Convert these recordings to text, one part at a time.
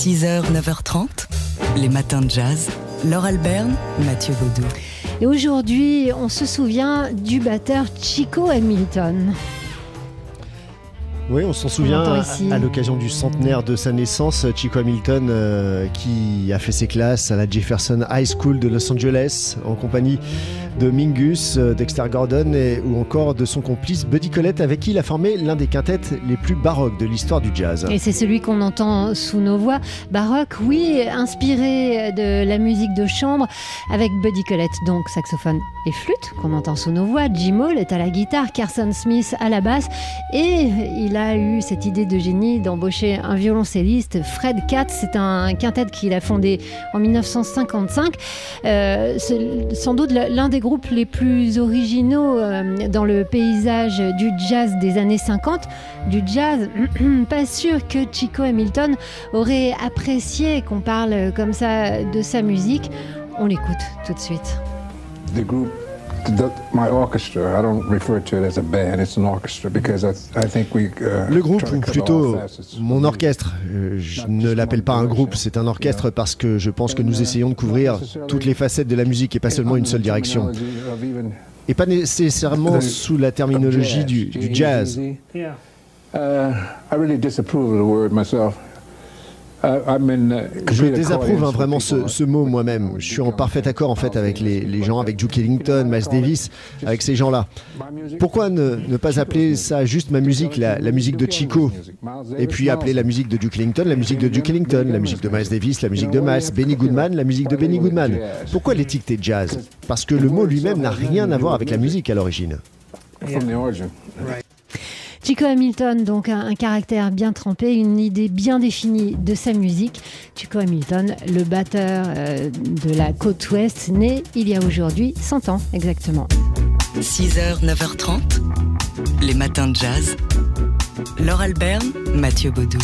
6h, 9h30, les matins de jazz. Laure Alberne, Mathieu Baudou. Et aujourd'hui, on se souvient du batteur Chico Hamilton. Oui, on s'en souvient à, à l'occasion du centenaire de sa naissance, Chico Hamilton euh, qui a fait ses classes à la Jefferson High School de Los Angeles en compagnie de Mingus, euh, Dexter Gordon et, ou encore de son complice Buddy Collette avec qui il a formé l'un des quintettes les plus baroques de l'histoire du jazz. Et c'est celui qu'on entend sous nos voix. Baroque, oui, inspiré de la musique de chambre avec Buddy Collette, donc saxophone et flûte qu'on entend sous nos voix. Jim Hall est à la guitare, Carson Smith à la basse et il a eu cette idée de génie d'embaucher un violoncelliste, Fred Katz. C'est un quintet qu'il a fondé en 1955. Euh, sans doute l'un des groupes les plus originaux euh, dans le paysage du jazz des années 50. Du jazz, pas sûr que Chico Hamilton aurait apprécié qu'on parle comme ça de sa musique. On l'écoute tout de suite. Le groupe, ou plutôt mon orchestre, euh, je ne l'appelle pas un groupe, c'est un orchestre parce que je pense que nous essayons de couvrir toutes les facettes de la musique et pas seulement une seule direction. Et pas nécessairement sous la terminologie du, du jazz. Je désapprouve hein, vraiment ce, ce mot moi-même. Je suis en parfait accord en fait avec les, les gens, avec Duke Ellington, Miles Davis, avec ces gens-là. Pourquoi ne, ne, pas appeler ça juste ma musique, la, la, musique de Chico, et puis appeler la musique de Duke Ellington, la musique de Duke Ellington, la musique de Miles Davis, la musique de Miles, Benny Goodman, la musique de Benny Goodman? Pourquoi l'étiqueter jazz? Parce que le mot lui-même n'a rien à voir avec la musique à l'origine. Chico Hamilton, donc un, un, caractère bien trempé, une idée bien définie de sa musique. Chico Hamilton, le batteur euh, de la côte ouest, né il y a aujourd'hui 100 ans exactement. 6h, 9h30, les matins de jazz. Laure Alberne, Mathieu Baudou.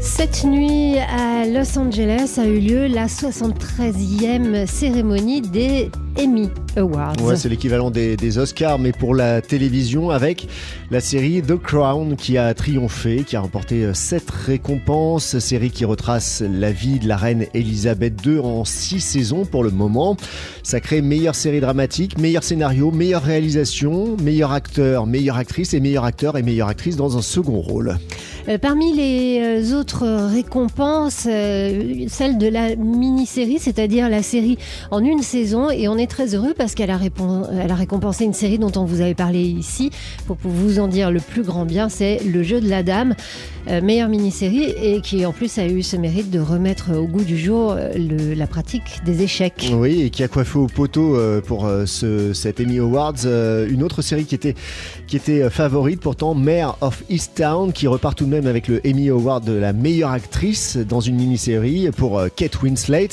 Cette nuit à Los Angeles a eu lieu la 73e cérémonie des Emmy Awards. Ouais, c'est l'équivalent des, des, Oscars, mais pour la télévision, avec la série The Crown qui a triomphé, qui a remporté sept récompenses. Série qui retrace la vie de la reine Elisabeth II en six saisons pour le moment. Ça crée meilleure série dramatique, meilleur scénario, meilleure réalisation, meilleur acteur, meilleure actrice et meilleur acteur et meilleure actrice dans un second rôle. Euh, parmi les autres récompenses, euh, celle de la mini-série, c'est-à-dire la série en une saison, et on est très heureux parce qu'elle a, récompensé une série dont on vous avait parlé ici. Pour vous en dire le plus grand bien, c'est Le jeu de la dame, euh, meilleure mini-série, et qui en plus a eu ce mérite de remettre au goût du jour la pratique des échecs. Oui, et qui a coiffé au poteau euh, pour euh, ce, cet Emmy Awards euh, une autre série qui était, favorite, pourtant Mare of Easttown, qui repart tout de même avec le Emmy Award de la meilleure actrice dans une mini-série pour Kate Winslet.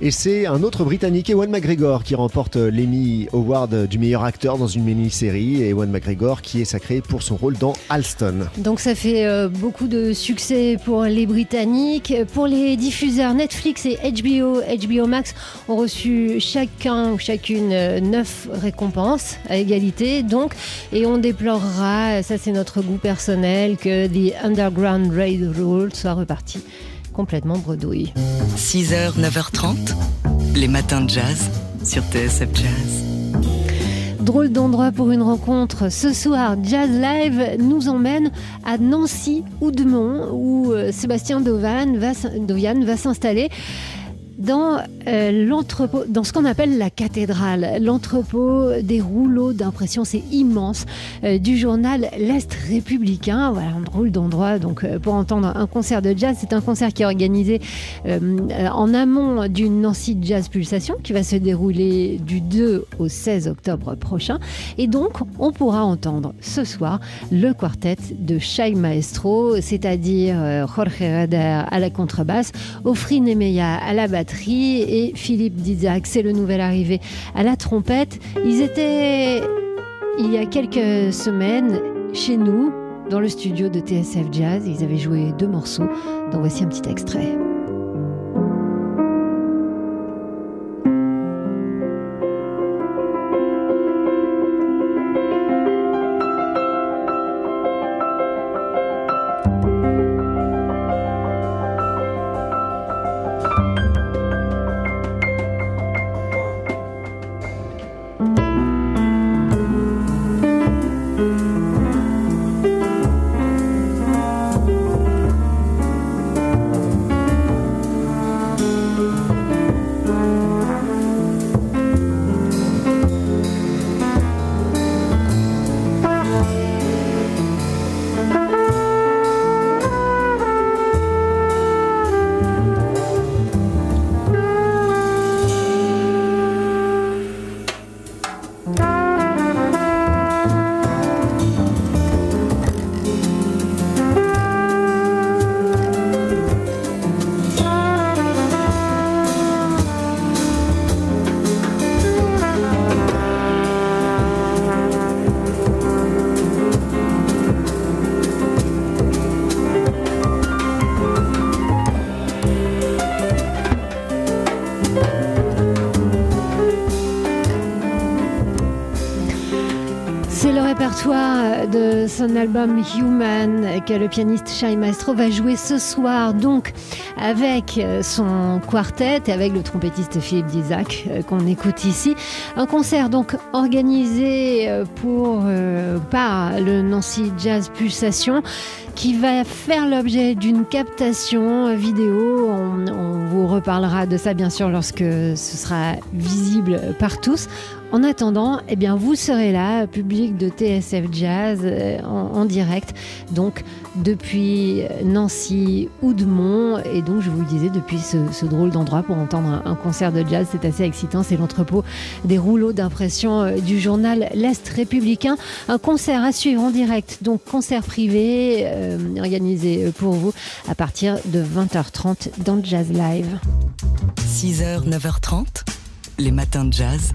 Et c'est un autre Britannique, Ewan McGregor, qui remporte l'Emmy Award du meilleur acteur dans une mini-série. Et Ewan McGregor qui est sacré pour son rôle dans Alston. Donc ça fait euh, beaucoup de succès pour les Britanniques. Pour les diffuseurs Netflix et HBO, HBO Max ont reçu chacun ou chacune neuf récompenses à égalité. Donc, et on déplorera, ça c'est notre goût personnel, que The Underground Railroad soit reparti complètement bredouille. 6h, 9h30, les matins de jazz sur TSF Jazz. Drôle d'endroit pour une rencontre. Ce soir, Jazz Live nous emmène à Nancy Oudemont où euh, Sébastien Dovan va, Dovian va s'installer dans euh, l'entrepôt, dans ce qu'on appelle la cathédrale, l'entrepôt des rouleaux d'impression, c'est immense, euh, du journal L'Est républicain. Voilà un drôle d'endroit euh, pour entendre un concert de jazz. C'est un concert qui est organisé en amont d'une Nancy Jazz Pulsation qui va se dérouler du 2 au 16 octobre prochain. Et donc, on pourra entendre ce soir le quartet de Shai Maestro, c'est-à-dire Jorge Rader à la contrebasse, Ofri Nemeya à la batterie et Philippe Dizak, c'est le nouvel arrivé à la trompette. Ils étaient il y a quelques semaines chez nous dans le studio de TSF Jazz. Ils avaient joué deux morceaux. Donc voici un petit extrait. Répertoire de son album Human que le pianiste Shai Maestro va jouer ce soir donc avec son quartet et avec le trompettiste Philippe Dizac euh, qu'on écoute ici. Un concert donc organisé euh, pour, euh, par le Nancy Jazz Pulsation qui va faire l'objet d'une captation vidéo. On, on, vous reparlera de ça bien sûr lorsque ce sera visible par tous. En attendant, eh bien, vous serez là, public de TSF Jazz, euh, en, direct, donc depuis Nancy, Oudemont, et donc je vous le disais, depuis ce, drôle d'endroit pour entendre un, un, concert de jazz, c'est assez excitant, c'est l'entrepôt des rouleaux d'impression euh, du journal L'Est républicain. Un concert à suivre en direct, donc concert privé, euh, organisé pour vous à partir de 20h30 dans Jazz Live. 6h, 9h30, les matins de jazz.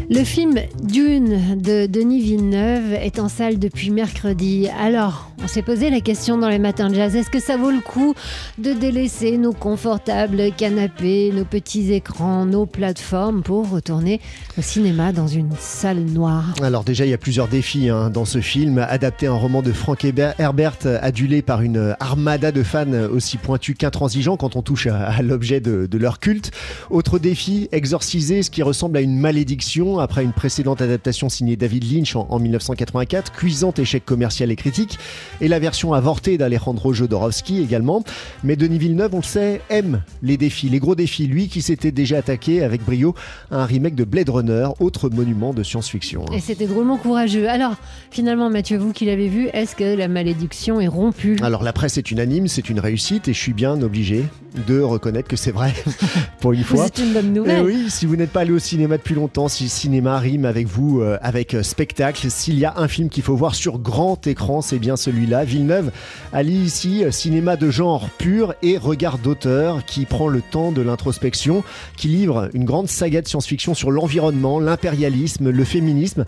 Le film Dune de Denis Villeneuve est en salle depuis mercredi. Alors, on s'est posé la question dans les matins de jazz, est-ce que ça vaut le coup de délaisser nos confortables canapés, nos petits écrans, nos plateformes pour retourner au cinéma dans une salle noire? Alors déjà, il y a plusieurs défis hein, dans ce film. Adapter un roman de Frank Herbert, adulé par une armada de fans aussi pointus qu'intransigeants quand on touche à, l'objet de, de leur culte. Autre défi, exorciser ce qui ressemble à une malédiction après une précédente adaptation signée David Lynch en, en 1984, cuisant échec commercial et critique, et la version avortée d'Alejandro Jodorowsky également. Mais Denis Villeneuve, on le sait, aime les défis, les gros défis. Lui qui s'était déjà attaqué avec brio à un remake de Blade Runner, autre monument de science-fiction. Et c'était drôlement courageux. Alors, finalement, Mathieu, vous qui l'avez vu, est-ce que la malédiction est rompue? Alors, la presse est unanime, c'est une réussite, et je suis bien obligé de reconnaître que c'est vrai pour une fois. C'est une bonne nouvelle. Et oui, si vous n'êtes pas allé au cinéma depuis longtemps, si le cinéma rime avec vous, euh, avec euh, spectacle, s'il y a un film qu'il faut voir sur grand écran, c'est bien celui-là. Villeneuve allie ici euh, cinéma de genre pur et regard d'auteur qui prend le temps de l'introspection, qui livre une grande saga de science-fiction sur l'environnement, l'impérialisme, le féminisme.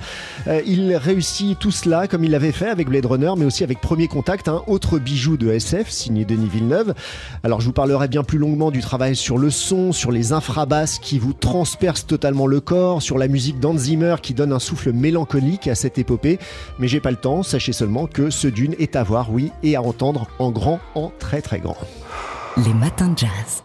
Euh, il réussit tout cela comme il l'avait fait avec Blade Runner, mais aussi avec Premier Contact, un autre bijou de SF signé Denis Villeneuve. Alors je vous parlerai plus longuement du travail sur le son, sur les infrabasses qui vous transpercent totalement le corps, sur la musique d'Hans Zimmer qui donne un souffle mélancolique à cette épopée. Mais j'ai pas le temps, sachez seulement que ce Dune est à voir, oui, et à entendre en grand, en très très grand. Les matins de jazz.